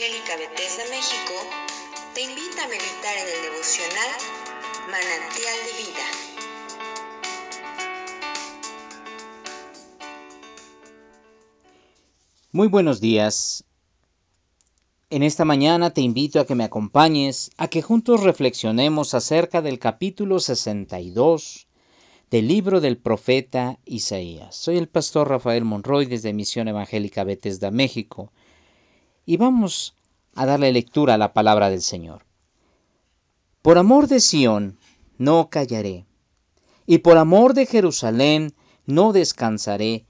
Evangélica Bethesda México te invita a meditar en el devocional Manantial de Vida. Muy buenos días. En esta mañana te invito a que me acompañes a que juntos reflexionemos acerca del capítulo 62 del libro del profeta Isaías. Soy el pastor Rafael Monroy desde Misión Evangélica Bethesda, México y vamos a darle lectura a la palabra del Señor. Por amor de Sión no callaré, y por amor de Jerusalén no descansaré,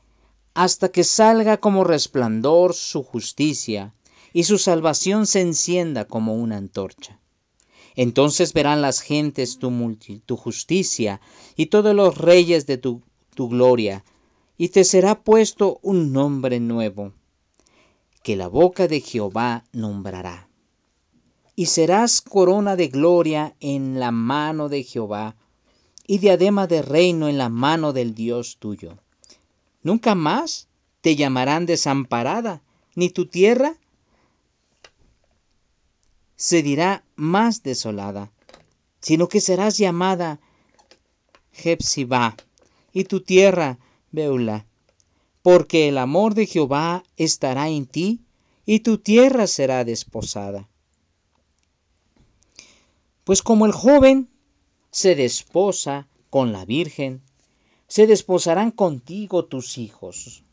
hasta que salga como resplandor su justicia, y su salvación se encienda como una antorcha. Entonces verán las gentes tu, justicia, y todos los reyes de tu gloria, y te será puesto un nombre nuevo que la boca de Jehová nombrará. Y serás corona de gloria en la mano de Jehová, y diadema de reino en la mano del Dios tuyo. Nunca más te llamarán desamparada, ni tu tierra se dirá más desolada, sino que serás llamada Jepsibá, y tu tierra Beula porque el amor de Jehová estará en ti y tu tierra será desposada. Pues como el joven se desposa con la virgen, se desposarán contigo tus hijos.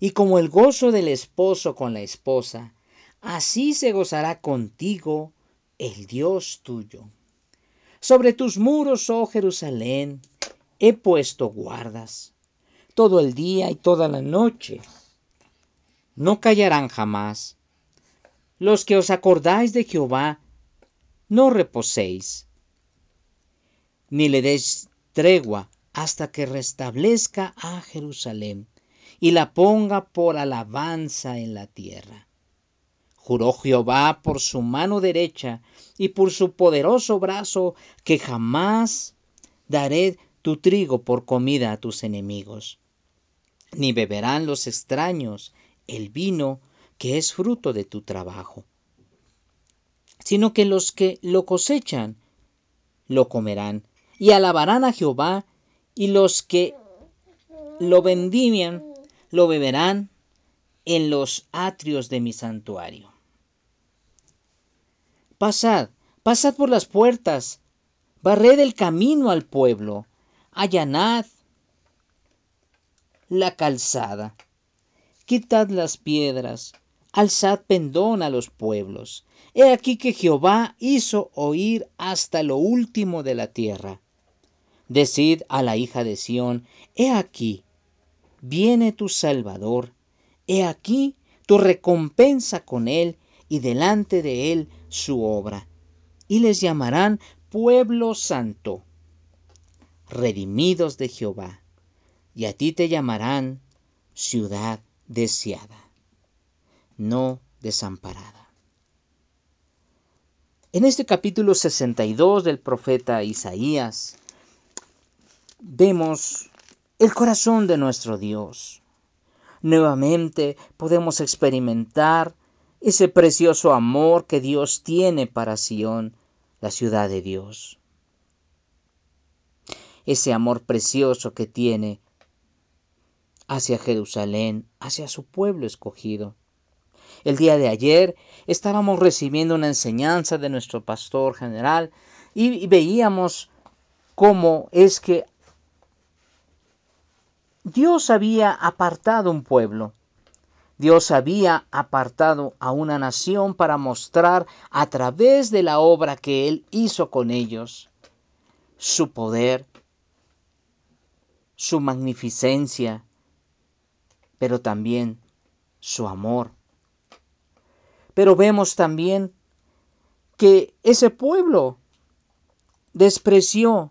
Y como el gozo del esposo con la esposa, así se gozará contigo el Dios tuyo. Sobre tus muros, oh Jerusalén, he puesto guardas todo el día y toda la noche. No callarán jamás. Los que os acordáis de Jehová, no reposéis, ni le deis tregua hasta que restablezca a Jerusalén y la ponga por alabanza en la tierra. Juró Jehová por su mano derecha y por su poderoso brazo que jamás daré tu trigo por comida a tus enemigos ni beberán los extraños el vino que es fruto de tu trabajo, sino que los que lo cosechan lo comerán y alabarán a Jehová, y los que lo vendimian lo beberán en los atrios de mi santuario. Pasad, pasad por las puertas, barred el camino al pueblo, allanad la calzada. Quitad las piedras, alzad pendón a los pueblos. He aquí que Jehová hizo oír hasta lo último de la tierra. Decid a la hija de Sión, he aquí, viene tu Salvador, he aquí tu recompensa con él y delante de él su obra. Y les llamarán pueblo santo, redimidos de Jehová y a ti te llamarán ciudad deseada, no desamparada. En este capítulo 62 del profeta Isaías vemos el corazón de nuestro Dios. Nuevamente podemos experimentar ese precioso amor que Dios tiene para Sión, la ciudad de Dios. Ese amor precioso que tiene hacia Jerusalén, hacia su pueblo escogido. El día de ayer estábamos recibiendo una enseñanza de nuestro pastor general y, veíamos cómo es que Dios había apartado un pueblo. Dios había apartado a una nación para mostrar a través de la obra que Él hizo con ellos su poder, su magnificencia, pero también su amor. Pero vemos también que ese pueblo despreció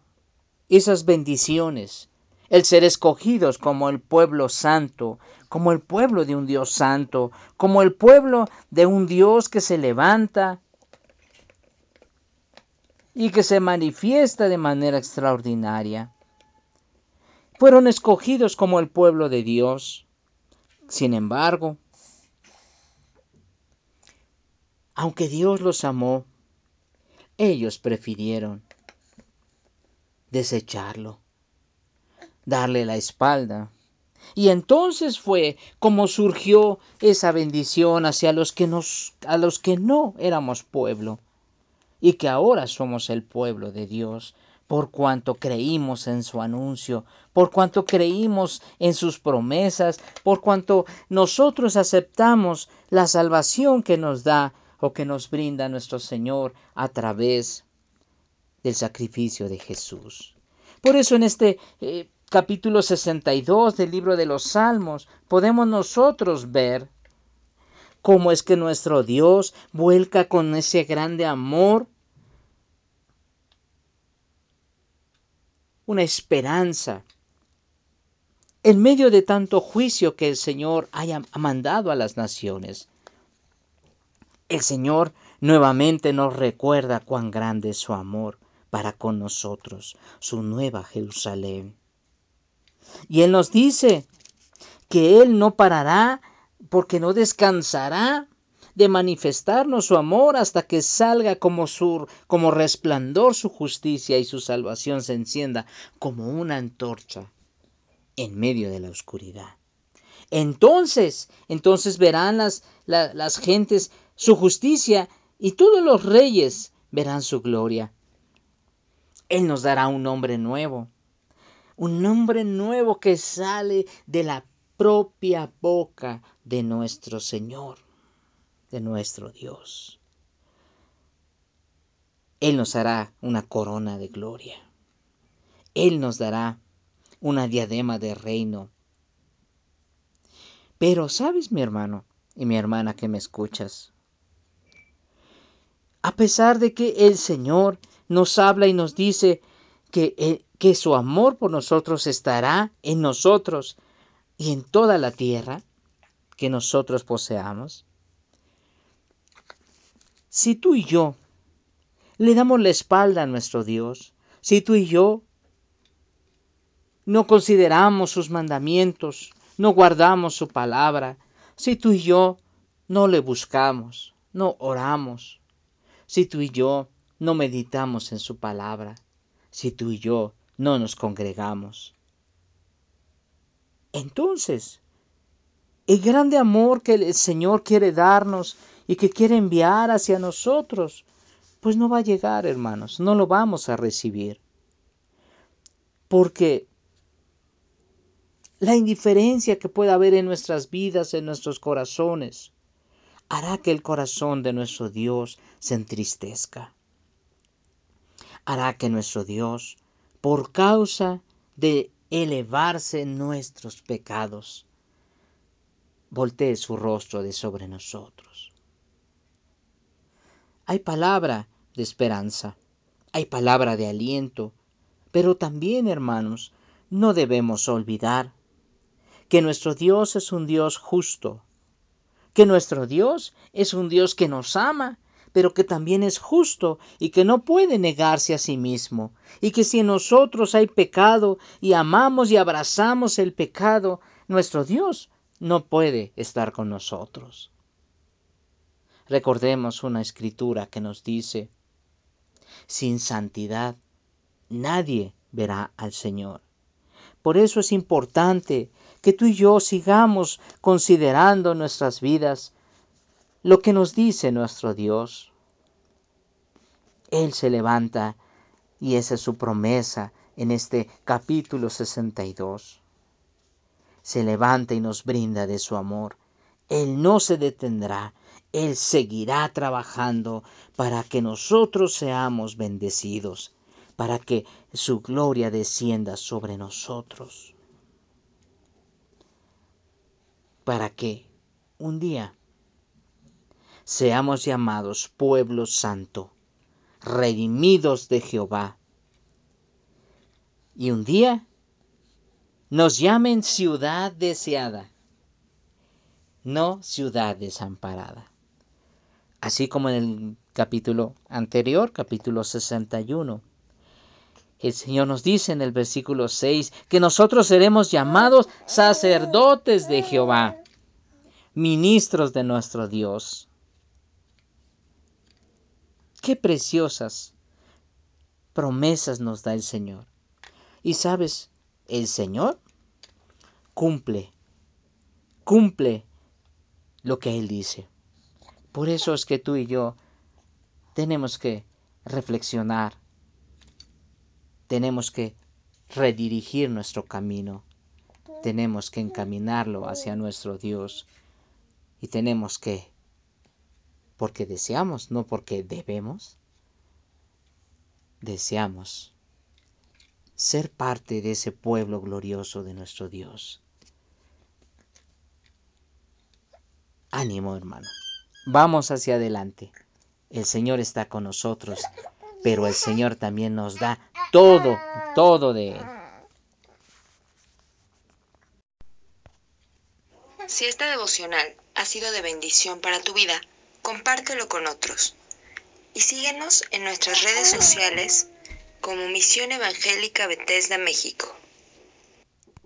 esas bendiciones, el ser escogidos como el pueblo santo, como el pueblo de un Dios santo, como el pueblo de un Dios que se levanta y que se manifiesta de manera extraordinaria. Fueron escogidos como el pueblo de Dios, sin embargo, aunque Dios los amó, ellos prefirieron desecharlo, darle la espalda. Y entonces fue como surgió esa bendición hacia los que nos a los que no éramos pueblo y que ahora somos el pueblo de Dios, por cuanto creímos en su anuncio, por cuanto creímos en sus promesas, por cuanto nosotros aceptamos la salvación que nos da o que nos brinda nuestro Señor a través del sacrificio de Jesús. Por eso en este eh, capítulo 62 del libro de los Salmos podemos nosotros ver cómo es que nuestro Dios vuelca con ese grande amor una esperanza en medio de tanto juicio que el Señor haya mandado a las naciones. El Señor nuevamente nos recuerda cuán grande es su amor para con nosotros, su nueva Jerusalén. Y Él nos dice que Él no parará porque no descansará de manifestarnos su amor hasta que salga como, sur, como resplandor su justicia y su salvación se encienda como una antorcha en medio de la oscuridad. Entonces, entonces verán las, las gentes su justicia y todos los reyes verán su gloria. Él nos dará un nombre nuevo, un nombre nuevo que sale de la propia boca de nuestro Señor de nuestro Dios. Él nos hará una corona de gloria. Él nos dará una diadema de reino. Pero, ¿sabes, mi hermano y mi hermana que me escuchas? A pesar de que el Señor nos habla y nos dice que, eh, que su amor por nosotros estará en nosotros y en toda la tierra que nosotros poseamos, si tú y yo le damos la espalda a nuestro Dios, si tú y yo no consideramos sus mandamientos, no guardamos su palabra, si tú y yo no le buscamos, no oramos, si tú y yo no meditamos en su palabra, si tú y yo no nos congregamos. Entonces, el grande amor que el Señor quiere darnos y que quiere enviar hacia nosotros, pues no va a llegar, hermanos, no lo vamos a recibir. Porque la indiferencia que pueda haber en nuestras vidas, en nuestros corazones, hará que el corazón de nuestro Dios se entristezca. Hará que nuestro Dios, por causa de elevarse nuestros pecados, voltee su rostro de sobre nosotros. Hay palabra de esperanza, hay palabra de aliento, pero también, hermanos, no debemos olvidar que nuestro Dios es un Dios justo, que nuestro Dios es un Dios que nos ama, pero que también es justo y que no puede negarse a sí mismo, y que si en nosotros hay pecado y amamos y abrazamos el pecado, nuestro Dios no puede estar con nosotros. Recordemos una escritura que nos dice, sin santidad nadie verá al Señor. Por eso es importante que tú y yo sigamos considerando nuestras vidas lo que nos dice nuestro Dios. Él se levanta y esa es su promesa en este capítulo 62. Se levanta y nos brinda de su amor. Él no se detendrá él seguirá trabajando para que nosotros seamos bendecidos, para que su gloria descienda sobre nosotros, para que un día seamos llamados pueblo santo, redimidos de Jehová, y un día nos llamen ciudad deseada, no ciudad desamparada así como en el capítulo anterior, capítulo 61. El Señor nos dice en el versículo 6 que nosotros seremos llamados sacerdotes de Jehová, ministros de nuestro Dios. Qué preciosas promesas nos da el Señor. Y sabes, el Señor cumple, cumple lo que Él dice. Por eso es que tú y yo tenemos que reflexionar, tenemos que redirigir nuestro camino, tenemos que encaminarlo hacia nuestro Dios y tenemos que, porque deseamos, no porque debemos, deseamos ser parte de ese pueblo glorioso de nuestro Dios. Ánimo, hermano. Vamos hacia adelante. El Señor está con nosotros, pero el Señor también nos da todo, todo de Él. Si esta devocional ha sido de bendición para tu vida, compártelo con otros. Y síguenos en nuestras redes sociales como Misión Evangélica Bethesda México.